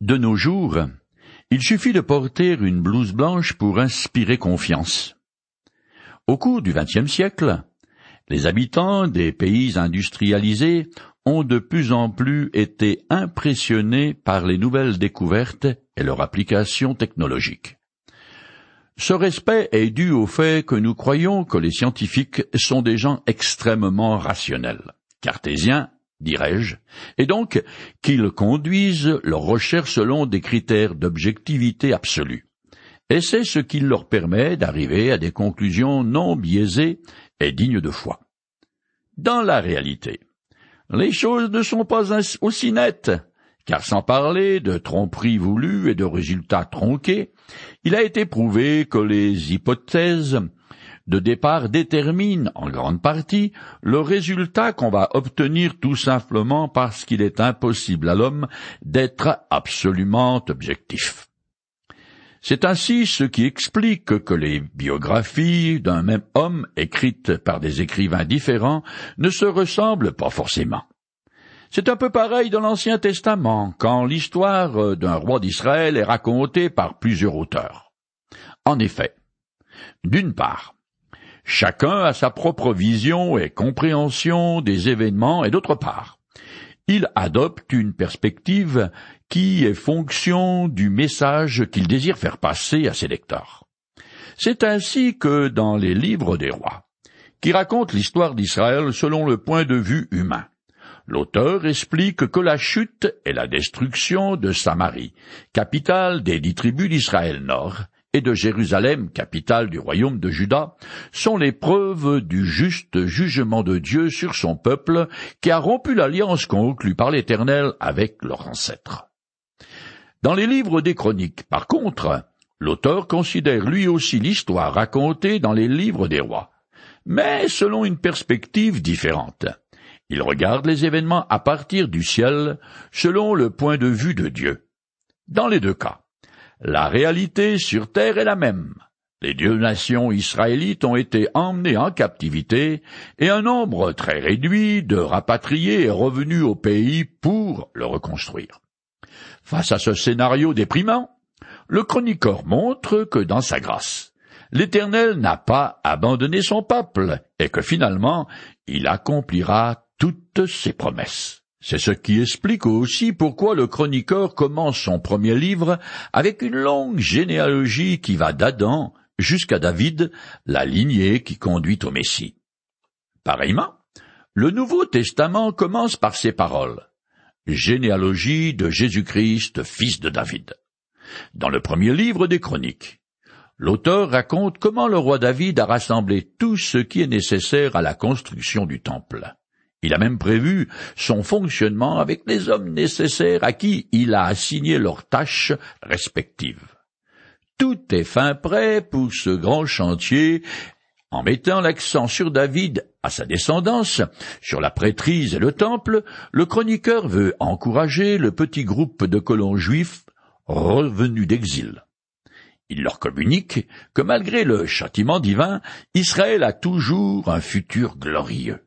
De nos jours, il suffit de porter une blouse blanche pour inspirer confiance. Au cours du XXe siècle, les habitants des pays industrialisés ont de plus en plus été impressionnés par les nouvelles découvertes et leur application technologique. Ce respect est dû au fait que nous croyons que les scientifiques sont des gens extrêmement rationnels, cartésiens dirais-je, et donc qu'ils conduisent leurs recherches selon des critères d'objectivité absolue. Et c'est ce qui leur permet d'arriver à des conclusions non biaisées et dignes de foi. Dans la réalité, les choses ne sont pas aussi nettes, car sans parler de tromperies voulues et de résultats tronqués, il a été prouvé que les hypothèses de départ détermine en grande partie le résultat qu'on va obtenir tout simplement parce qu'il est impossible à l'homme d'être absolument objectif. C'est ainsi ce qui explique que les biographies d'un même homme écrites par des écrivains différents ne se ressemblent pas forcément. C'est un peu pareil dans l'Ancien Testament, quand l'histoire d'un roi d'Israël est racontée par plusieurs auteurs. En effet, d'une part, Chacun a sa propre vision et compréhension des événements et d'autre part, il adopte une perspective qui est fonction du message qu'il désire faire passer à ses lecteurs. C'est ainsi que dans les livres des rois, qui racontent l'histoire d'Israël selon le point de vue humain, l'auteur explique que la chute et la destruction de Samarie, capitale des dix tribus d'Israël Nord, et de Jérusalem, capitale du royaume de Juda, sont les preuves du juste jugement de Dieu sur son peuple qui a rompu l'alliance conclue par l'Éternel avec leurs ancêtres. Dans les livres des chroniques, par contre, l'auteur considère lui aussi l'histoire racontée dans les livres des rois, mais selon une perspective différente. Il regarde les événements à partir du ciel, selon le point de vue de Dieu. Dans les deux cas, la réalité sur terre est la même. Les deux nations israélites ont été emmenées en captivité et un nombre très réduit de rapatriés est revenu au pays pour le reconstruire. Face à ce scénario déprimant, le chroniqueur montre que dans sa grâce, l'Éternel n'a pas abandonné son peuple et que finalement il accomplira toutes ses promesses. C'est ce qui explique aussi pourquoi le chroniqueur commence son premier livre avec une longue généalogie qui va d'Adam jusqu'à David, la lignée qui conduit au Messie. Pareillement, le Nouveau Testament commence par ces paroles. Généalogie de Jésus-Christ, fils de David. Dans le premier livre des Chroniques, l'auteur raconte comment le roi David a rassemblé tout ce qui est nécessaire à la construction du temple. Il a même prévu son fonctionnement avec les hommes nécessaires à qui il a assigné leurs tâches respectives. Tout est fin prêt pour ce grand chantier, en mettant l'accent sur David à sa descendance, sur la prêtrise et le temple, le chroniqueur veut encourager le petit groupe de colons juifs revenus d'exil. Il leur communique que malgré le châtiment divin, Israël a toujours un futur glorieux.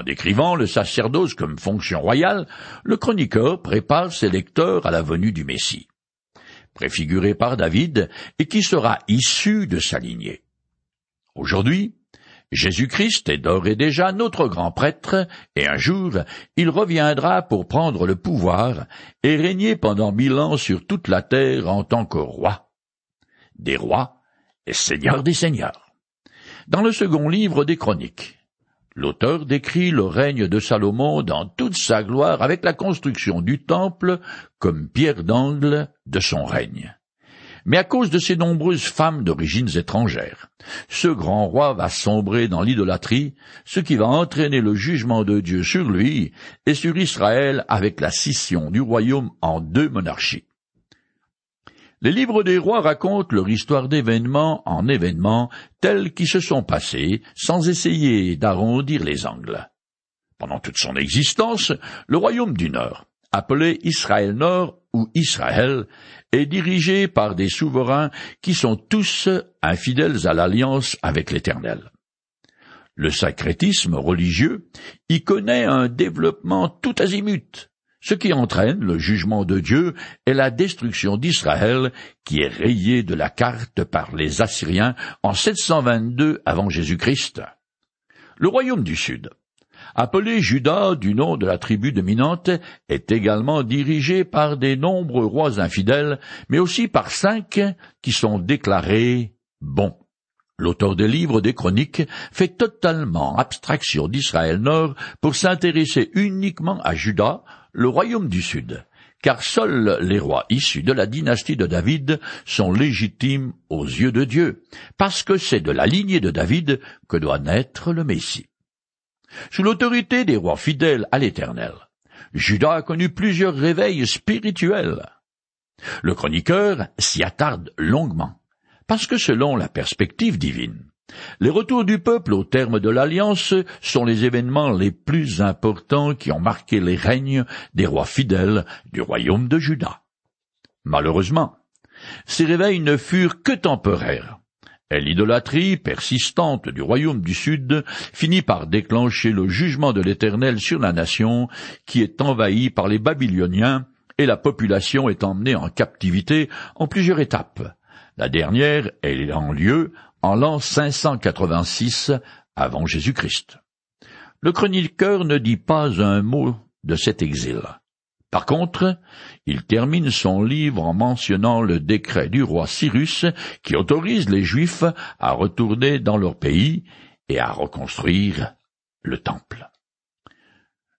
En décrivant le sacerdoce comme fonction royale, le chroniqueur prépare ses lecteurs à la venue du Messie, préfiguré par David et qui sera issu de sa lignée. Aujourd'hui, Jésus-Christ est d'ores et déjà notre grand prêtre, et un jour il reviendra pour prendre le pouvoir et régner pendant mille ans sur toute la terre en tant que roi. Des rois et seigneurs des seigneurs. Dans le second livre des Chroniques, L'auteur décrit le règne de Salomon dans toute sa gloire avec la construction du temple comme pierre d'angle de son règne. Mais à cause de ses nombreuses femmes d'origines étrangères, ce grand roi va sombrer dans l'idolâtrie, ce qui va entraîner le jugement de Dieu sur lui et sur Israël avec la scission du royaume en deux monarchies. Les livres des rois racontent leur histoire d'événements en événements tels qui se sont passés sans essayer d'arrondir les angles. Pendant toute son existence, le royaume du Nord, appelé Israël Nord ou Israël, est dirigé par des souverains qui sont tous infidèles à l'alliance avec l'Éternel. Le sacrétisme religieux y connaît un développement tout azimut, ce qui entraîne le jugement de Dieu et la destruction d'Israël qui est rayée de la carte par les Assyriens en 722 avant Jésus-Christ. Le royaume du Sud, appelé Juda du nom de la tribu dominante, est également dirigé par des nombreux rois infidèles, mais aussi par cinq qui sont déclarés bons. L'auteur des livres des chroniques fait totalement abstraction d'Israël Nord pour s'intéresser uniquement à Juda, le royaume du Sud, car seuls les rois issus de la dynastie de David sont légitimes aux yeux de Dieu, parce que c'est de la lignée de David que doit naître le Messie. Sous l'autorité des rois fidèles à l'Éternel, Judas a connu plusieurs réveils spirituels. Le chroniqueur s'y attarde longuement, parce que selon la perspective divine, les retours du peuple au terme de l'alliance sont les événements les plus importants qui ont marqué les règnes des rois fidèles du royaume de Juda. Malheureusement, ces réveils ne furent que temporaires, et l'idolâtrie persistante du royaume du Sud finit par déclencher le jugement de l'Éternel sur la nation qui est envahie par les Babyloniens et la population est emmenée en captivité en plusieurs étapes, la dernière ayant lieu en l'an 586 avant Jésus-Christ. Le chroniqueur ne dit pas un mot de cet exil. Par contre, il termine son livre en mentionnant le décret du roi Cyrus qui autorise les Juifs à retourner dans leur pays et à reconstruire le temple.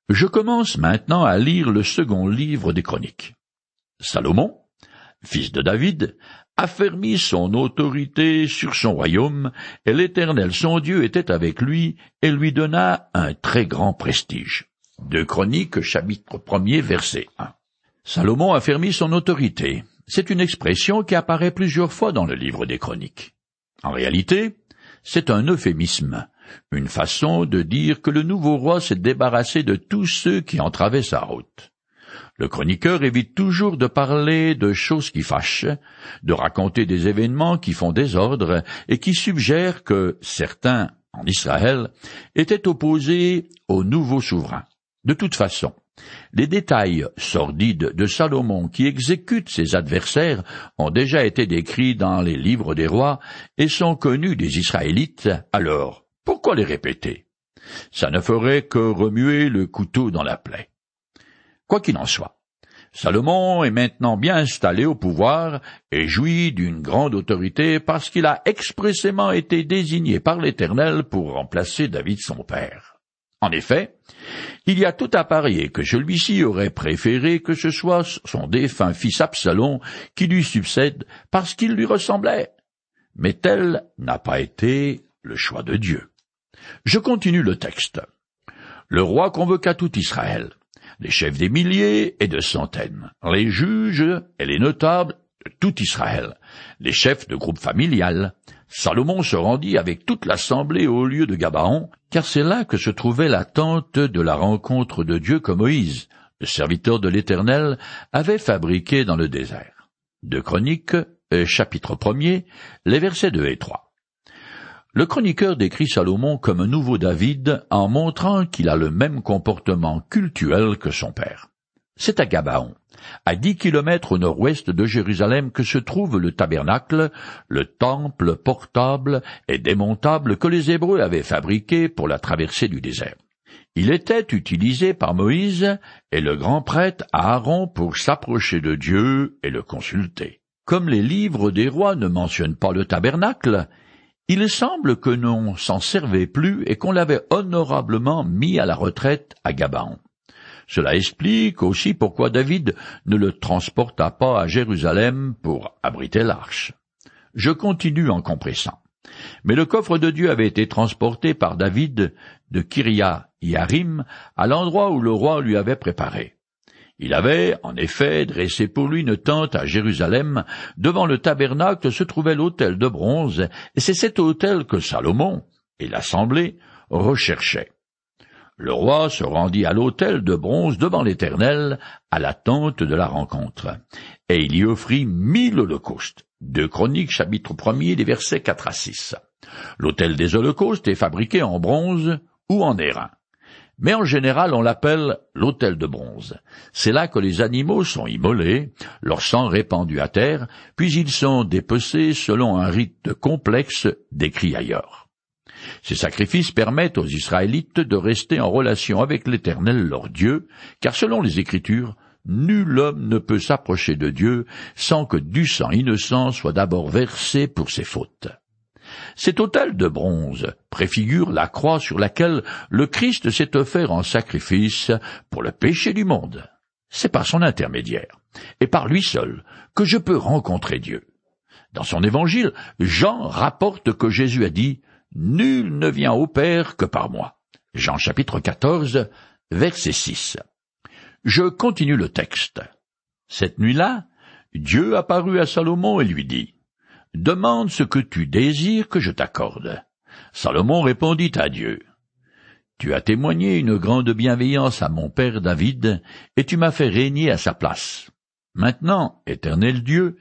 Je commence maintenant à lire le second livre des Chroniques. Salomon, fils de David, affermit son autorité sur son royaume, et l'Éternel son Dieu était avec lui et lui donna un très grand prestige. De Chroniques, chapitre 1 verset 1. Salomon affermit son autorité. C'est une expression qui apparaît plusieurs fois dans le livre des Chroniques. En réalité, c'est un euphémisme, une façon de dire que le nouveau roi s'est débarrassé de tous ceux qui entravaient sa route. Le chroniqueur évite toujours de parler de choses qui fâchent, de raconter des événements qui font désordre et qui suggèrent que certains, en Israël, étaient opposés au nouveau souverain. De toute façon, les détails sordides de Salomon qui exécute ses adversaires ont déjà été décrits dans les livres des rois et sont connus des Israélites, alors pourquoi les répéter? Ça ne ferait que remuer le couteau dans la plaie. Quoi qu'il en soit, Salomon est maintenant bien installé au pouvoir et jouit d'une grande autorité parce qu'il a expressément été désigné par l'Éternel pour remplacer David son père. En effet, il y a tout à parier que celui-ci aurait préféré que ce soit son défunt fils Absalom qui lui succède parce qu'il lui ressemblait. Mais tel n'a pas été le choix de Dieu. Je continue le texte. Le roi convoqua tout Israël, les chefs des milliers et de centaines, les juges et les notables de tout Israël, les chefs de groupes familiales, Salomon se rendit avec toute l'assemblée au lieu de Gabaon, car c'est là que se trouvait la tente de la rencontre de Dieu que Moïse, le serviteur de l'Éternel, avait fabriqué dans le désert. De Chroniques, chapitre 1 les versets 2 et 3. Le chroniqueur décrit Salomon comme un nouveau David en montrant qu'il a le même comportement cultuel que son père. C'est à Gabaon, à dix kilomètres au nord-ouest de Jérusalem que se trouve le tabernacle, le temple portable et démontable que les Hébreux avaient fabriqué pour la traversée du désert. Il était utilisé par Moïse et le grand prêtre Aaron pour s'approcher de Dieu et le consulter. Comme les livres des rois ne mentionnent pas le tabernacle, il semble que l'on s'en servait plus et qu'on l'avait honorablement mis à la retraite à Gabaon. Cela explique aussi pourquoi David ne le transporta pas à Jérusalem pour abriter l'arche. Je continue en compressant. Mais le coffre de Dieu avait été transporté par David de Kiria Yarim à l'endroit où le roi lui avait préparé. Il avait, en effet, dressé pour lui une tente à Jérusalem. Devant le tabernacle se trouvait l'autel de bronze, et c'est cet autel que Salomon et l'assemblée recherchaient. Le roi se rendit à l'autel de bronze devant l'Éternel, à la tente de la rencontre, et il y offrit mille holocaustes. Deux Chroniques, chapitre 1 des versets 4 à 6. L'autel des holocaustes est fabriqué en bronze ou en airain. Mais en général on l'appelle l'autel de bronze. C'est là que les animaux sont immolés, leur sang répandu à terre, puis ils sont dépecés selon un rite complexe décrit ailleurs. Ces sacrifices permettent aux Israélites de rester en relation avec l'Éternel leur Dieu, car selon les Écritures, nul homme ne peut s'approcher de Dieu sans que du sang innocent soit d'abord versé pour ses fautes. Cet autel de bronze préfigure la croix sur laquelle le Christ s'est offert en sacrifice pour le péché du monde. C'est par son intermédiaire, et par lui seul, que je peux rencontrer Dieu. Dans son évangile, Jean rapporte que Jésus a dit Nul ne vient au Père que par moi. Jean chapitre 14, verset 6. Je continue le texte. Cette nuit-là, Dieu apparut à Salomon et lui dit Demande ce que tu désires que je t'accorde. Salomon répondit à Dieu. Tu as témoigné une grande bienveillance à mon père David, et tu m'as fait régner à sa place. Maintenant, éternel Dieu,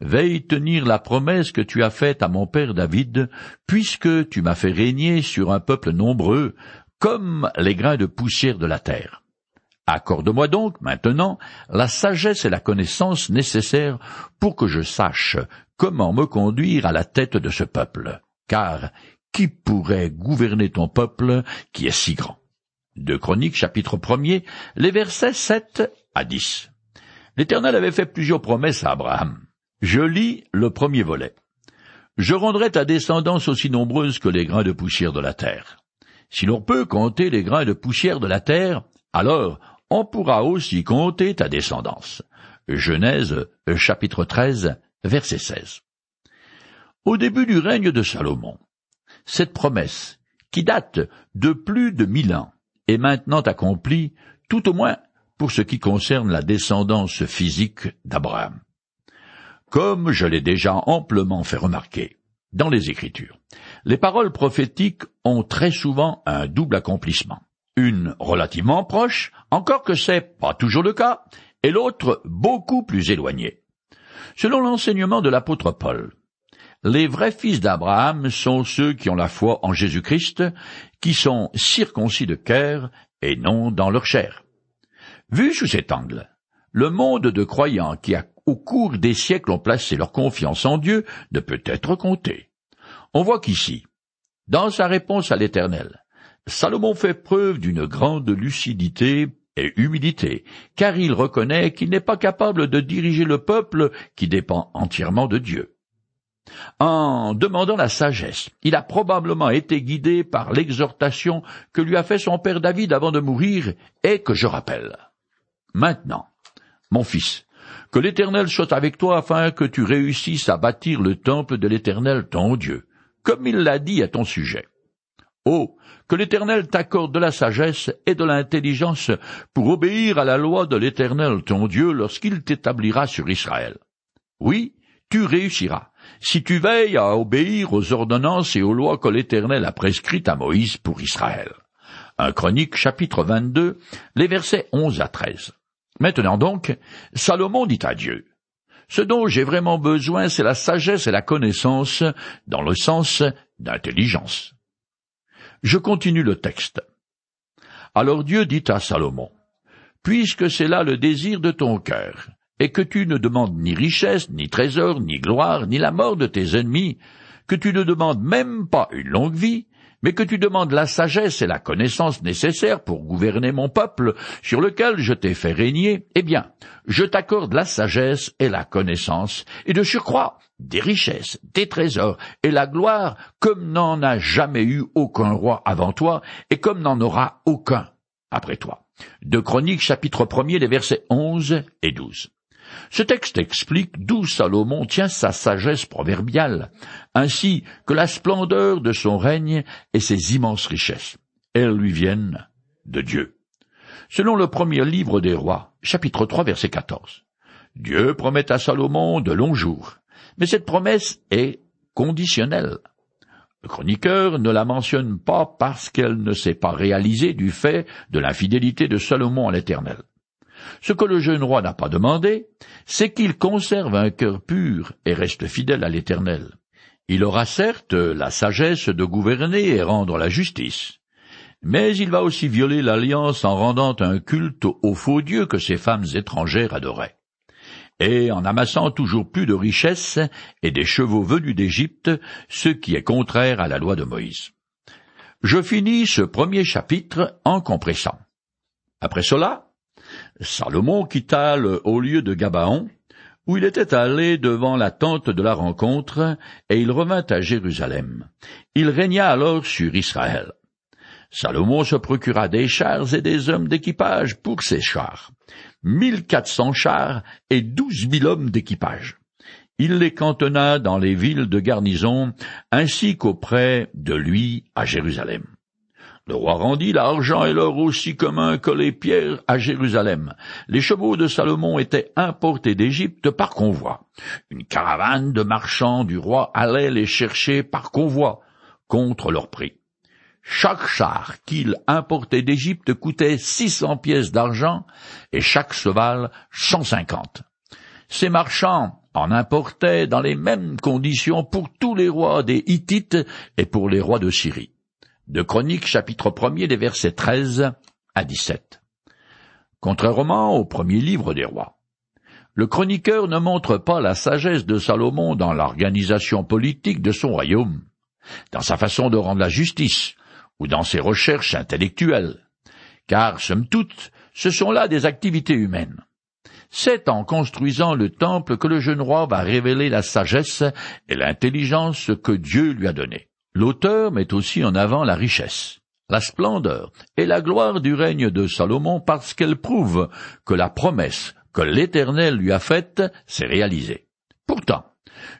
veille tenir la promesse que tu as faite à mon père David, puisque tu m'as fait régner sur un peuple nombreux, comme les grains de poussière de la terre. Accorde-moi donc, maintenant, la sagesse et la connaissance nécessaires pour que je sache comment me conduire à la tête de ce peuple. Car qui pourrait gouverner ton peuple qui est si grand? De Chroniques chapitre 1 les versets 7 à 10. L'Éternel avait fait plusieurs promesses à Abraham. Je lis le premier volet. Je rendrai ta descendance aussi nombreuse que les grains de poussière de la terre. Si l'on peut compter les grains de poussière de la terre, alors on pourra aussi compter ta descendance. Genèse chapitre 13 verset 16. Au début du règne de Salomon, cette promesse, qui date de plus de mille ans, est maintenant accomplie, tout au moins pour ce qui concerne la descendance physique d'Abraham. Comme je l'ai déjà amplement fait remarquer dans les Écritures, les paroles prophétiques ont très souvent un double accomplissement une relativement proche, encore que c'est pas toujours le cas, et l'autre beaucoup plus éloignée. Selon l'enseignement de l'apôtre Paul, les vrais fils d'Abraham sont ceux qui ont la foi en Jésus-Christ, qui sont circoncis de cœur et non dans leur chair. Vu sous cet angle, le monde de croyants qui, au cours des siècles, ont placé leur confiance en Dieu ne peut être compté. On voit qu'ici, dans sa réponse à l'Éternel, Salomon fait preuve d'une grande lucidité et humilité, car il reconnaît qu'il n'est pas capable de diriger le peuple qui dépend entièrement de Dieu. En demandant la sagesse, il a probablement été guidé par l'exhortation que lui a fait son père David avant de mourir, et que je rappelle. Maintenant, mon fils, que l'Éternel soit avec toi afin que tu réussisses à bâtir le temple de l'Éternel ton Dieu, comme il l'a dit à ton sujet. Oh, que l'Éternel t'accorde de la sagesse et de l'intelligence pour obéir à la loi de l'Éternel ton Dieu lorsqu'il t'établira sur Israël. Oui, tu réussiras, si tu veilles à obéir aux ordonnances et aux lois que l'Éternel a prescrites à Moïse pour Israël. Un Chronique chapitre 22, les versets 11 à 13. Maintenant donc, Salomon dit à Dieu, Ce dont j'ai vraiment besoin, c'est la sagesse et la connaissance, dans le sens d'intelligence. Je continue le texte. Alors Dieu dit à Salomon, Puisque c'est là le désir de ton cœur, et que tu ne demandes ni richesse, ni trésor, ni gloire, ni la mort de tes ennemis, que tu ne demandes même pas une longue vie, mais que tu demandes la sagesse et la connaissance nécessaires pour gouverner mon peuple, sur lequel je t'ai fait régner, eh bien, je t'accorde la sagesse et la connaissance, et de surcroît, des richesses, des trésors et la gloire, comme n'en a jamais eu aucun roi avant toi, et comme n'en aura aucun après toi. De Chroniques chapitre 1 les versets 11 et 12. Ce texte explique d'où Salomon tient sa sagesse proverbiale, ainsi que la splendeur de son règne et ses immenses richesses. Elles lui viennent de Dieu. Selon le premier livre des rois, chapitre 3, verset 14. Dieu promet à Salomon de longs jours, mais cette promesse est conditionnelle. Le chroniqueur ne la mentionne pas parce qu'elle ne s'est pas réalisée du fait de l'infidélité de Salomon à l'Éternel. Ce que le jeune roi n'a pas demandé, c'est qu'il conserve un cœur pur et reste fidèle à l'Éternel. Il aura certes la sagesse de gouverner et rendre la justice, mais il va aussi violer l'alliance en rendant un culte aux faux dieux que ces femmes étrangères adoraient et en amassant toujours plus de richesses et des chevaux venus d'Égypte, ce qui est contraire à la loi de Moïse. Je finis ce premier chapitre en compressant. Après cela, Salomon quitta le haut lieu de Gabaon, où il était allé devant la tente de la rencontre, et il revint à Jérusalem. Il régna alors sur Israël. Salomon se procura des chars et des hommes d'équipage pour ses chars, mille quatre cents chars et douze mille hommes d'équipage. Il les cantonna dans les villes de garnison, ainsi qu'auprès de lui à Jérusalem. Le roi rendit l'argent et l'or aussi commun que les pierres à Jérusalem. Les chevaux de Salomon étaient importés d'Égypte par convoi. Une caravane de marchands du roi allait les chercher par convoi, contre leur prix. Chaque char qu'il importait d'Égypte coûtait six cents pièces d'argent et chaque cheval cent cinquante. Ces marchands en importaient dans les mêmes conditions pour tous les rois des Hittites et pour les rois de Syrie de Chroniques chapitre 1 des versets 13 à 17. Contrairement au premier livre des rois, le chroniqueur ne montre pas la sagesse de Salomon dans l'organisation politique de son royaume, dans sa façon de rendre la justice, ou dans ses recherches intellectuelles, car, somme toute, ce sont là des activités humaines. C'est en construisant le temple que le jeune roi va révéler la sagesse et l'intelligence que Dieu lui a donnée. L'auteur met aussi en avant la richesse, la splendeur et la gloire du règne de Salomon parce qu'elle prouve que la promesse que l'Éternel lui a faite s'est réalisée. Pourtant,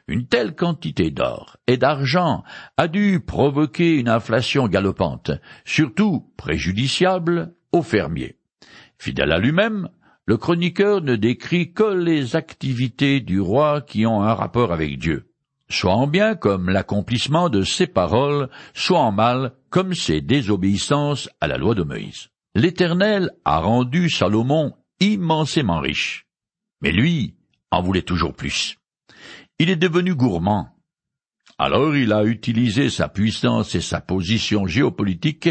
une telle quantité d'or et d'argent a dû provoquer une inflation galopante, surtout préjudiciable aux fermiers. Fidèle à lui-même, le chroniqueur ne décrit que les activités du roi qui ont un rapport avec Dieu soit en bien comme l'accomplissement de ses paroles, soit en mal comme ses désobéissances à la loi de Moïse. L'Éternel a rendu Salomon immensément riche, mais lui en voulait toujours plus. Il est devenu gourmand. Alors il a utilisé sa puissance et sa position géopolitique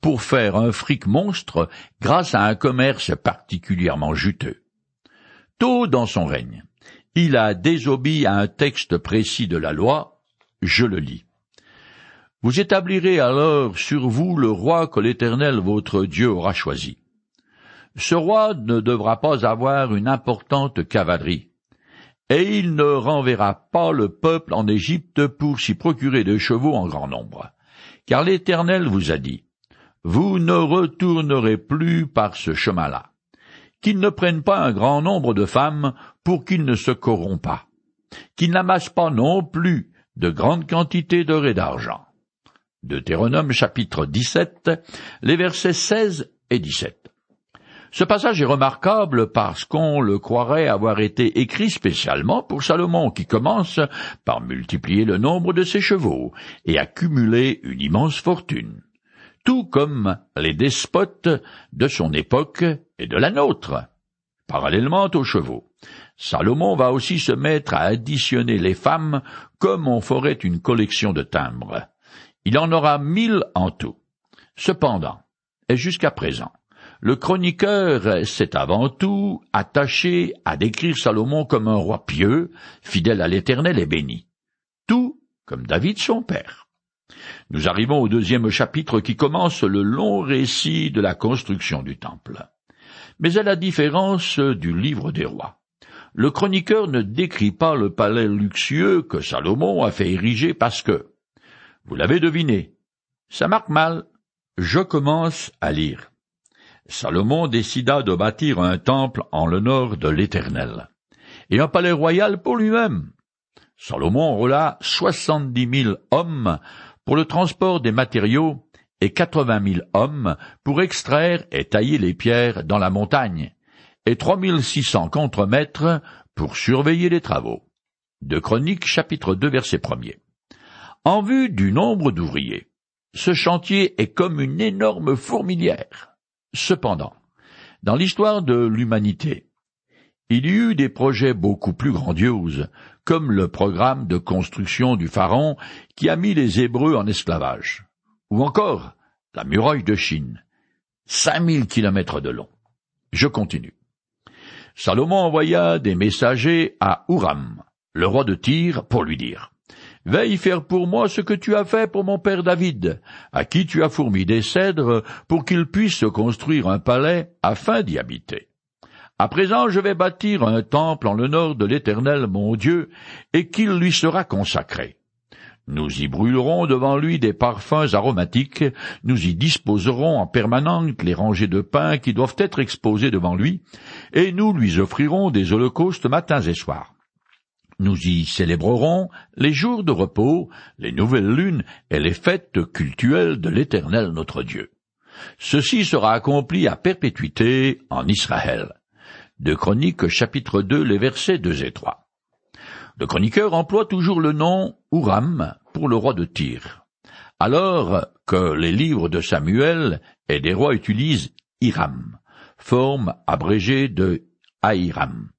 pour faire un fric monstre grâce à un commerce particulièrement juteux. Tôt dans son règne, il a désobéi à un texte précis de la loi, je le lis. Vous établirez alors sur vous le roi que l'Éternel votre Dieu aura choisi. Ce roi ne devra pas avoir une importante cavalerie, et il ne renverra pas le peuple en Égypte pour s'y procurer des chevaux en grand nombre. Car l'Éternel vous a dit, Vous ne retournerez plus par ce chemin-là qu'il ne prenne pas un grand nombre de femmes pour qu'il ne se corrompt pas, qu'il n'amasse pas non plus de grandes quantités d'or et d'argent. Deutéronome chapitre 17, les versets 16 et 17. Ce passage est remarquable parce qu'on le croirait avoir été écrit spécialement pour Salomon, qui commence par multiplier le nombre de ses chevaux et accumuler une immense fortune tout comme les despotes de son époque et de la nôtre. Parallèlement aux chevaux, Salomon va aussi se mettre à additionner les femmes comme on ferait une collection de timbres. Il en aura mille en tout. Cependant, et jusqu'à présent, le chroniqueur s'est avant tout attaché à décrire Salomon comme un roi pieux, fidèle à l'Éternel et béni, tout comme David son père. Nous arrivons au deuxième chapitre qui commence le long récit de la construction du temple. Mais à la différence du livre des rois, le chroniqueur ne décrit pas le palais luxueux que Salomon a fait ériger parce que, vous l'avez deviné, ça marque mal. Je commence à lire. Salomon décida de bâtir un temple en l'honneur de l'Éternel, et un palais royal pour lui-même. Salomon roula soixante-dix mille hommes pour le transport des matériaux et quatre-vingt mille hommes pour extraire et tailler les pierres dans la montagne, et trois mille six cents contremaîtres pour surveiller les travaux. De chapitre 2 verset 1 En vue du nombre d'ouvriers, ce chantier est comme une énorme fourmilière. Cependant, dans l'histoire de l'humanité, il y eut des projets beaucoup plus grandioses, comme le programme de construction du Pharaon qui a mis les Hébreux en esclavage, ou encore la muraille de Chine, cinq mille kilomètres de long. Je continue. Salomon envoya des messagers à Huram, le roi de Tyr, pour lui dire Veille faire pour moi ce que tu as fait pour mon père David, à qui tu as fourmi des cèdres pour qu'il puisse construire un palais afin d'y habiter. À présent je vais bâtir un temple en nord de l'Éternel mon Dieu, et qu'il lui sera consacré. Nous y brûlerons devant lui des parfums aromatiques, nous y disposerons en permanence les rangées de pain qui doivent être exposées devant lui, et nous lui offrirons des holocaustes matins et soirs. Nous y célébrerons les jours de repos, les nouvelles lunes et les fêtes cultuelles de l'Éternel notre Dieu. Ceci sera accompli à perpétuité en Israël. De Chroniques chapitre 2 les versets 2 et 3. Le chroniqueur emploie toujours le nom Uram pour le roi de Tyr, alors que les livres de Samuel et des rois utilisent Hiram, forme abrégée de Ahiram.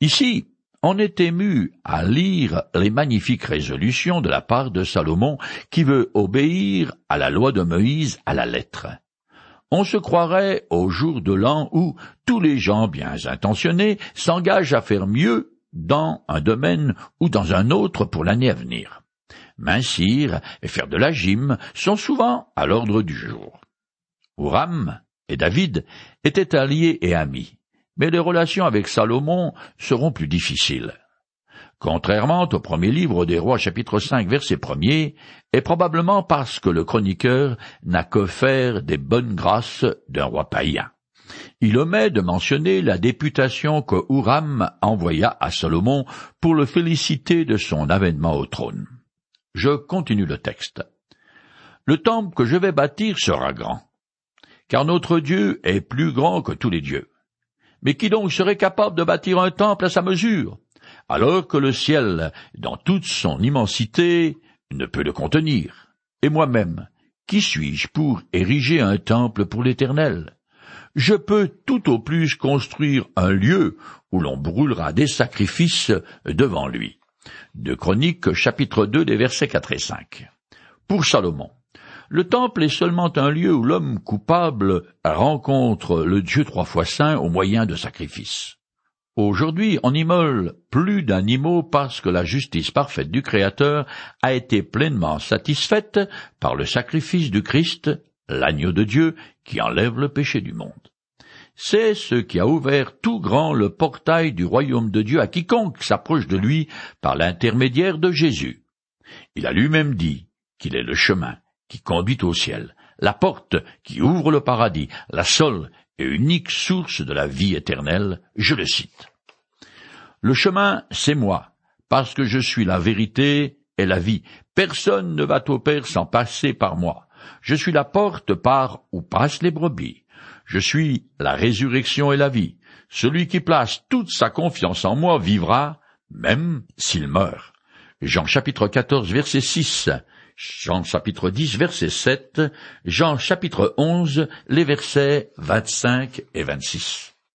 Ici, on est ému à lire les magnifiques résolutions de la part de Salomon qui veut obéir à la loi de Moïse à la lettre. On se croirait au jour de l'an où tous les gens bien intentionnés s'engagent à faire mieux dans un domaine ou dans un autre pour l'année à venir. Mincir et faire de la gym sont souvent à l'ordre du jour. Ouram et David étaient alliés et amis, mais les relations avec Salomon seront plus difficiles. Contrairement au premier livre des rois chapitre 5 verset 1er, et probablement parce que le chroniqueur n'a que faire des bonnes grâces d'un roi païen. Il omet de mentionner la députation que Huram envoya à Salomon pour le féliciter de son avènement au trône. Je continue le texte. Le temple que je vais bâtir sera grand, car notre Dieu est plus grand que tous les dieux. Mais qui donc serait capable de bâtir un temple à sa mesure, alors que le ciel, dans toute son immensité, ne peut le contenir? Et moi-même, qui suis-je pour ériger un temple pour l'Éternel? Je peux tout au plus construire un lieu où l'on brûlera des sacrifices devant lui. De Chroniques chapitre 2 des versets 4 et 5. Pour Salomon, le temple est seulement un lieu où l'homme coupable rencontre le Dieu trois fois saint au moyen de sacrifices. Aujourd'hui, on immole plus d'animaux parce que la justice parfaite du Créateur a été pleinement satisfaite par le sacrifice du Christ, l'agneau de Dieu, qui enlève le péché du monde. C'est ce qui a ouvert tout grand le portail du royaume de Dieu à quiconque s'approche de lui par l'intermédiaire de Jésus. Il a lui-même dit qu'il est le chemin, qui conduit au ciel, la porte qui ouvre le paradis, la seule et unique source de la vie éternelle, je le cite. Le chemin, c'est moi, parce que je suis la vérité et la vie. Personne ne va au Père sans passer par moi. Je suis la porte par où passent les brebis. Je suis la résurrection et la vie. Celui qui place toute sa confiance en moi vivra, même s'il meurt. Jean chapitre 14 verset 6, Jean chapitre 10 verset 7, Jean chapitre 11 les versets 25 et 26.